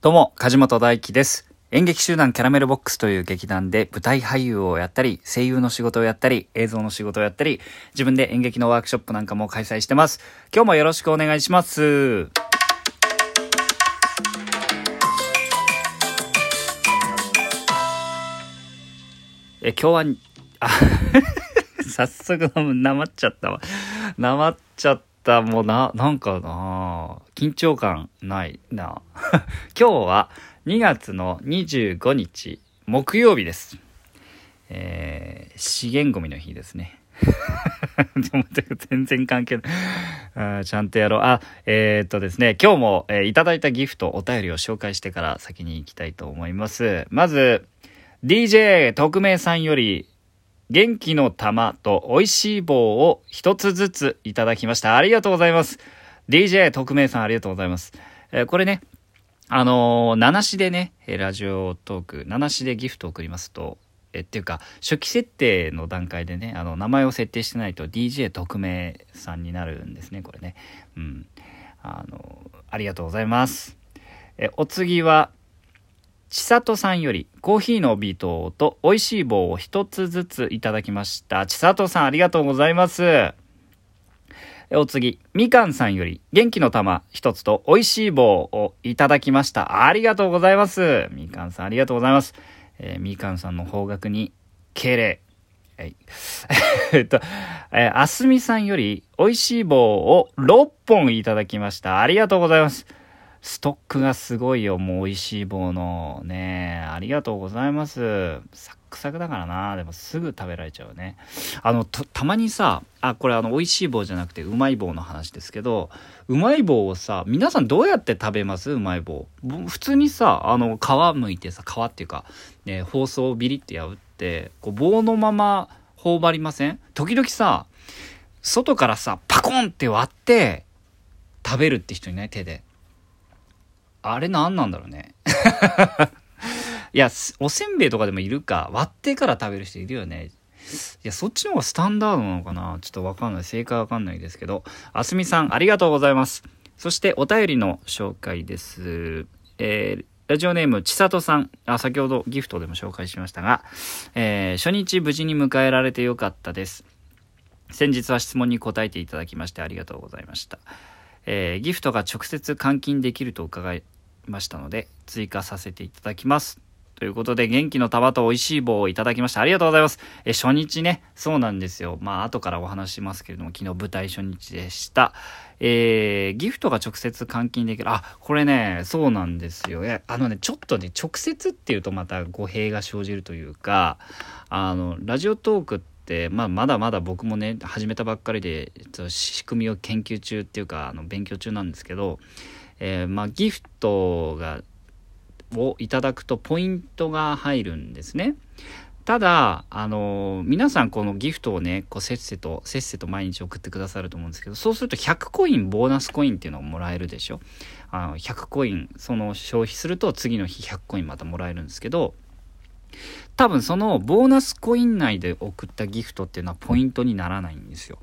どうも、梶本大輝です。演劇集団キャラメルボックスという劇団で舞台俳優をやったり、声優の仕事をやったり、映像の仕事をやったり、自分で演劇のワークショップなんかも開催してます。今日もよろしくお願いします。え、今日は、あ、早速なまっちゃったわ。なまっちゃった。たもうな、なんかな緊張感ないな。今日は2月の25日木曜日です。えー、資源ゴミの日ですね。全然関係ない。ちゃんとやろう。あ、えー、っとですね、今日も、えーいただいたギフト、お便りを紹介してから先に行きたいと思います。まず、DJ 特命さんより、元気の玉と美味しい棒を一つずついただきました。ありがとうございます。DJ 特命さんありがとうございます。えーこれね、あのー、七しでね、ラジオトーク、七しでギフトを送りますと、えっていうか、初期設定の段階でね、あの、名前を設定してないと DJ 特命さんになるんですね、これね。うん。あのー、ありがとうございます。え、お次は、ちさとさんよりコーヒーのビートと美味しい棒を一つずついただきました。ちさとさんありがとうございます。お次、みかんさんより元気の玉一つと美味しい棒をいただきました。ありがとうございます。みかんさんありがとうございます。えーみかんさんの方角に敬礼。はい。えっと、えーあすみさんより美味しい棒を6本いただきました。ありがとうございます。ストックがすごいよ、もう美味しい棒の。ねありがとうございます。サックサクだからな。でもすぐ食べられちゃうね。あの、たまにさ、あ、これあの、美味しい棒じゃなくてうまい棒の話ですけど、うまい棒をさ、皆さんどうやって食べます？うまい棒。普通にさ、あの、皮むいてさ、皮っていうか、ね、包装をビリって破って、こう棒のまま頬張りません？時々さ、外からさ、パコンって割って、食べるって人いない？手で。あれ何なんだろうね。いや、おせんべいとかでもいるか。割ってから食べる人いるよね。いや、そっちの方がスタンダードなのかなちょっとわかんない。正解わかんないですけど。あすみさん、ありがとうございます。そして、お便りの紹介です。えーラジオネーム、ちさとさん。あ、先ほどギフトでも紹介しましたが、えー初日無事に迎えられてよかったです。先日は質問に答えていただきましてありがとうございました。えーギフトが直接換金できると伺いましたので、追加させていただきます。ということで、元気の玉と美味しい棒をいただきました。ありがとうございます。え初日ね、そうなんですよ。まあ、後からお話しますけれども、昨日舞台初日でした。えーギフトが直接換金できる。あ、これね、そうなんですよ。いや、あのね、ちょっとね、直接っていうとまた語弊が生じるというか、あの、ラジオトークって、まあ、まだまだ僕もね、始めたばっかりで、ちょっと仕組みを研究中っていうか、あの、勉強中なんですけど、えーまあ、ギフトが、をいただくとポイントが入るんですね。ただ、あの皆さんこのギフトをね、こうせっせと、せっせと毎日送ってくださると思うんですけど、そうすると100コイン、ボーナスコインっていうのをもらえるでしょ。あの100コイン、その消費すると次の日100コインまたもらえるんですけど、多分そのボーナスコイン内で送ったギフトっていうのはポイントにならないんですよ。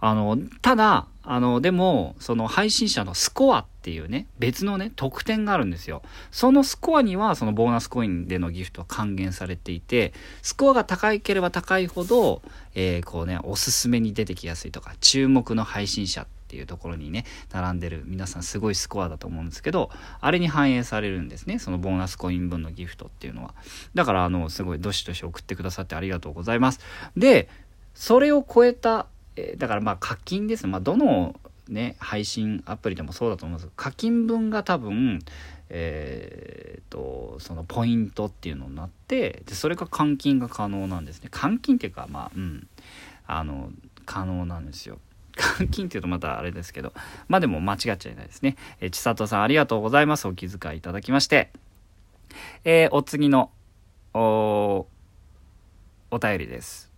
あの、ただ、あの、でも、その配信者のスコアっていうね、別のね、得点があるんですよ。そのスコアには、そのボーナスコインでのギフトは還元されていて、スコアが高いければ高いほど、えーこうね、おすすめに出てきやすいとか、注目の配信者っていうところにね、並んでる皆さんすごいスコアだと思うんですけど、あれに反映されるんですね。そのボーナスコイン分のギフトっていうのは。だから、あの、すごいどしどし送ってくださってありがとうございます。で、それを超えた、えだからまあ課金です。まあどのね、配信アプリでもそうだと思うんです、課金分が多分、えーと、そのポイントっていうのになって、で、それが換金が可能なんですね。換金っていうか、まあ、うん、あの、可能なんですよ。換金っていうとまたあれですけど、まあでも間違っちゃいないですね。えー、千里さんありがとうございます。お気遣いいただきまして。えーお次の、お、お便りです。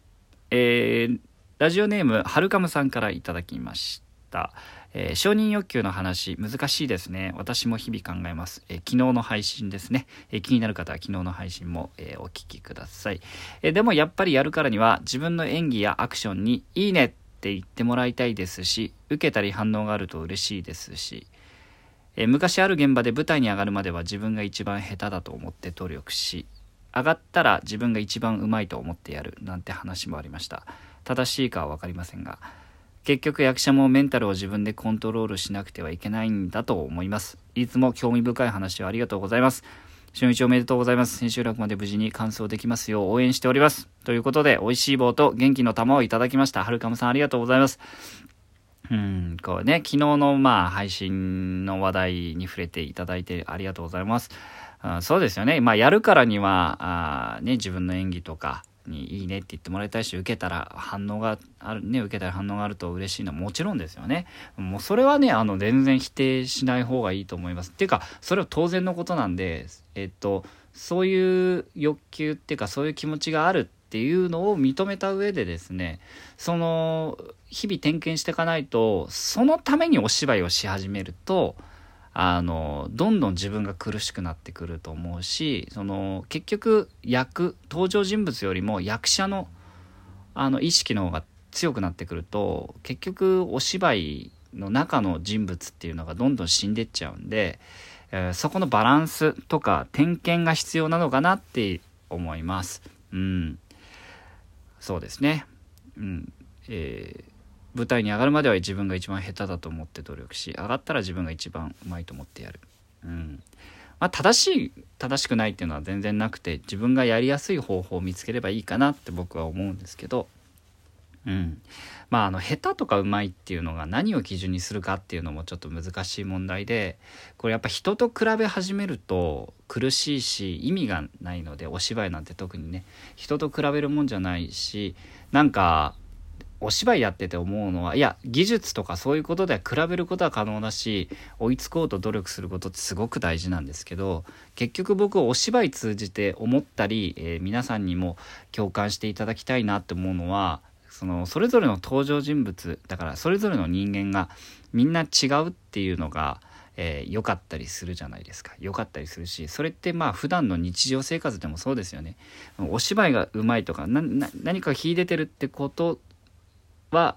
えーラジオネーム、はるかむさんからいただきました。えー承認欲求の話、難しいですね。私も日々考えます。えー昨日の配信ですね。えー気になる方は昨日の配信も、えお聞きください、えでもやっぱりやるからには自分の演技やアクションにいいねって言ってもらいたいですし、受けたり反応があると嬉しいですし、え昔ある現場で舞台に上がるまでは自分が一番下手だと思って努力し上がったら自分が一番うまいと思ってやるなんて話もありました正しいかは分かりませんが結局役者もメンタルを自分でコントロールしなくてはいけないんだと思います。いつも興味深い話をありがとうございます。春一おめでとうございます。千秋楽まで無事に完走できますよう応援しております。ということで美味しい棒と元気の玉をいただきました。はるかむさんありがとうございます。うん、こうね、昨日のまあ配信の話題に触れていただいてありがとうございます。あそうですよね。まあやるからには、あね、自分の演技とかにいいねって言ってもらいたいし、受けたら反応がある、ね、受けたら反応があると嬉しいのはもちろんですよね。もうそれはね、あの全然否定しない方がいいと思います。っていうか、それは当然のことなんで、えっと、そういう欲求っていうか、そういう気持ちがあるっていうのを認めた上でですねその日々点検していかないとそのためにお芝居をし始めるとあのどんどん自分が苦しくなってくると思うしその結局役登場人物よりも役者のあの意識の方が強くなってくると結局お芝居の中の人物っていうのがどんどん死んでっちゃうんで、えーそこのバランスとか点検が必要なのかなって思います。うんそうですね。うん。えー舞台に上がるまでは自分が一番下手だと思って努力し、上がったら自分が一番うまいと思ってやる。うん。まあ、正しい、正しくないっていうのは全然なくて、自分がやりやすい方法を見つければいいかなって僕は思うんですけど、うん。まあ、あの、下手とかうまいっていうのが何を基準にするかっていうのもちょっと難しい問題で、これやっぱ人と比べ始めると苦しいし意味がないのでお芝居なんて特にね人と比べるもんじゃないしなんかお芝居やってて思うのはいや技術とかそういうことでは比べることは可能だし追いつこうと努力することってすごく大事なんですけど結局僕お芝居通じて思ったり、えー皆さんにも共感していただきたいなって思うのはそのそれぞれの登場人物だからそれぞれの人間がみんな違うっていうのがえーかったりするじゃないですか。良かったりするしそれってまあ普段の日常生活でもそうですよね。お芝居がうまいとか何か秀でてるってことは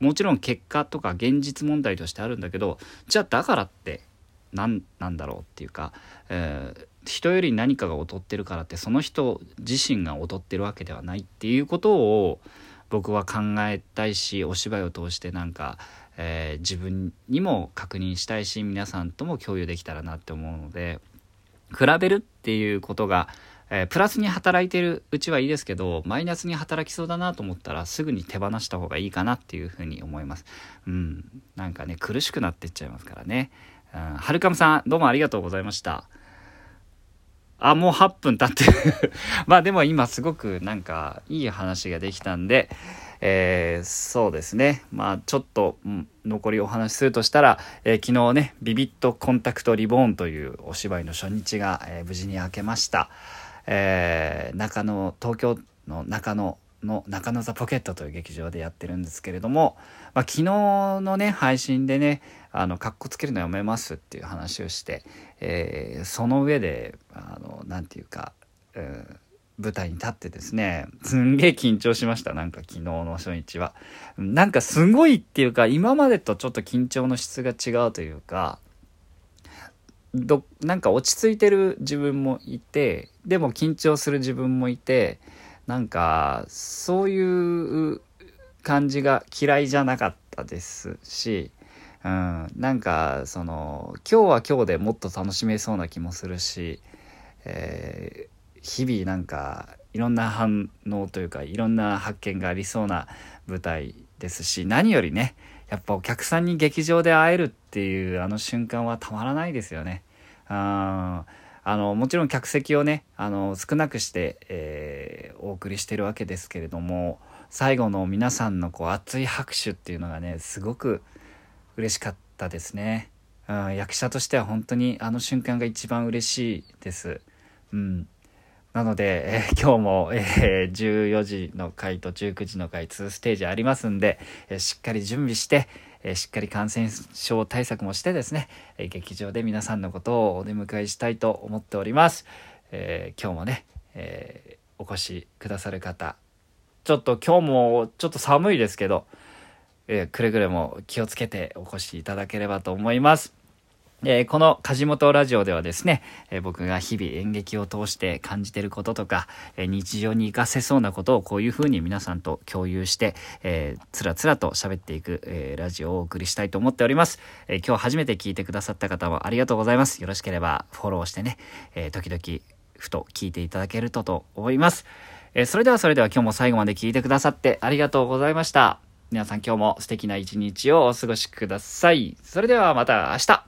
もちろん結果とか現実問題としてあるんだけどじゃあだからって何なんだろうっていうか、えー人より何かが劣ってるからってその人自身が劣ってるわけではないっていうことを僕は考えたいしお芝居を通してなんか、えー自分にも確認したいし皆さんとも共有できたらなって思うので比べるっていうことが、えープラスに働いてるうちはいいですけどマイナスに働きそうだなと思ったらすぐに手放した方がいいかなっていうふうに思います。うん、なんかね苦しくなってっちゃいますからね。うん、はるかむさんどうもありがとうございました。あ、もう8分経ってる。まあでも今すごくなんかいい話ができたんで、えーそうですね。まあちょっと、うん残りお話しするとしたら、えー昨日ね、ビビットコンタクトリボーンというお芝居の初日が、えー無事に明けました。えー中野、東京の中野の中野ザポケットという劇場でやってるんですけれども、まあ、昨日のね、配信でね、あの、格好つけるのやめますっていう話をして、えーその上で、あの、なんていうか、うん舞台に立ってですね、すんげえ緊張しました。なんか昨日の初日は。なんかすごいっていうか、今までとちょっと緊張の質が違うというか、どなんか落ち着いてる自分もいてでも緊張する自分もいてなんかそういう感じが嫌いじゃなかったですし、うん、なんかその今日は今日でもっと楽しめそうな気もするし、えー日々なんかいろんな反応というかいろんな発見がありそうな舞台ですし何よりねやっぱお客さんに劇場で会えるっていうあの瞬間はたまらないですよね。ああのもちろん客席をねあの少なくして、えーお送りしてるわけですけれども最後の皆さんのこう熱い拍手っていうのがねすごく嬉しかったですね。うん、役者としては本当にあの瞬間が一番嬉しいです。うん、なので、えー 今日も、えー14時の回と19時の回2ステージありますんで、えーしっかり準備して、えーしっかり感染症対策もしてですね、え劇場で皆さんのことをお出迎えしたいと思っております。え今日もね、えお越しくださる方、ちょっと今日もちょっと寒いですけど、えくれぐれも気をつけてお越しいただければと思います。えーこの梶本ラジオではですね、えー僕が日々演劇を通して感じてることとか、えー日常に活かせそうなことをこういうふうに皆さんと共有して、えーつらつらと喋っていく、えラジオをお送りしたいと思っております、え今日初めて聞いてくださった方もありがとうございます。よろしければフォローしてね、え時々ふと聞いていただけるとと思います。えそれではそれでは今日も最後まで聞いてくださってありがとうございました。皆さん今日も素敵な一日をお過ごしください。それではまた明日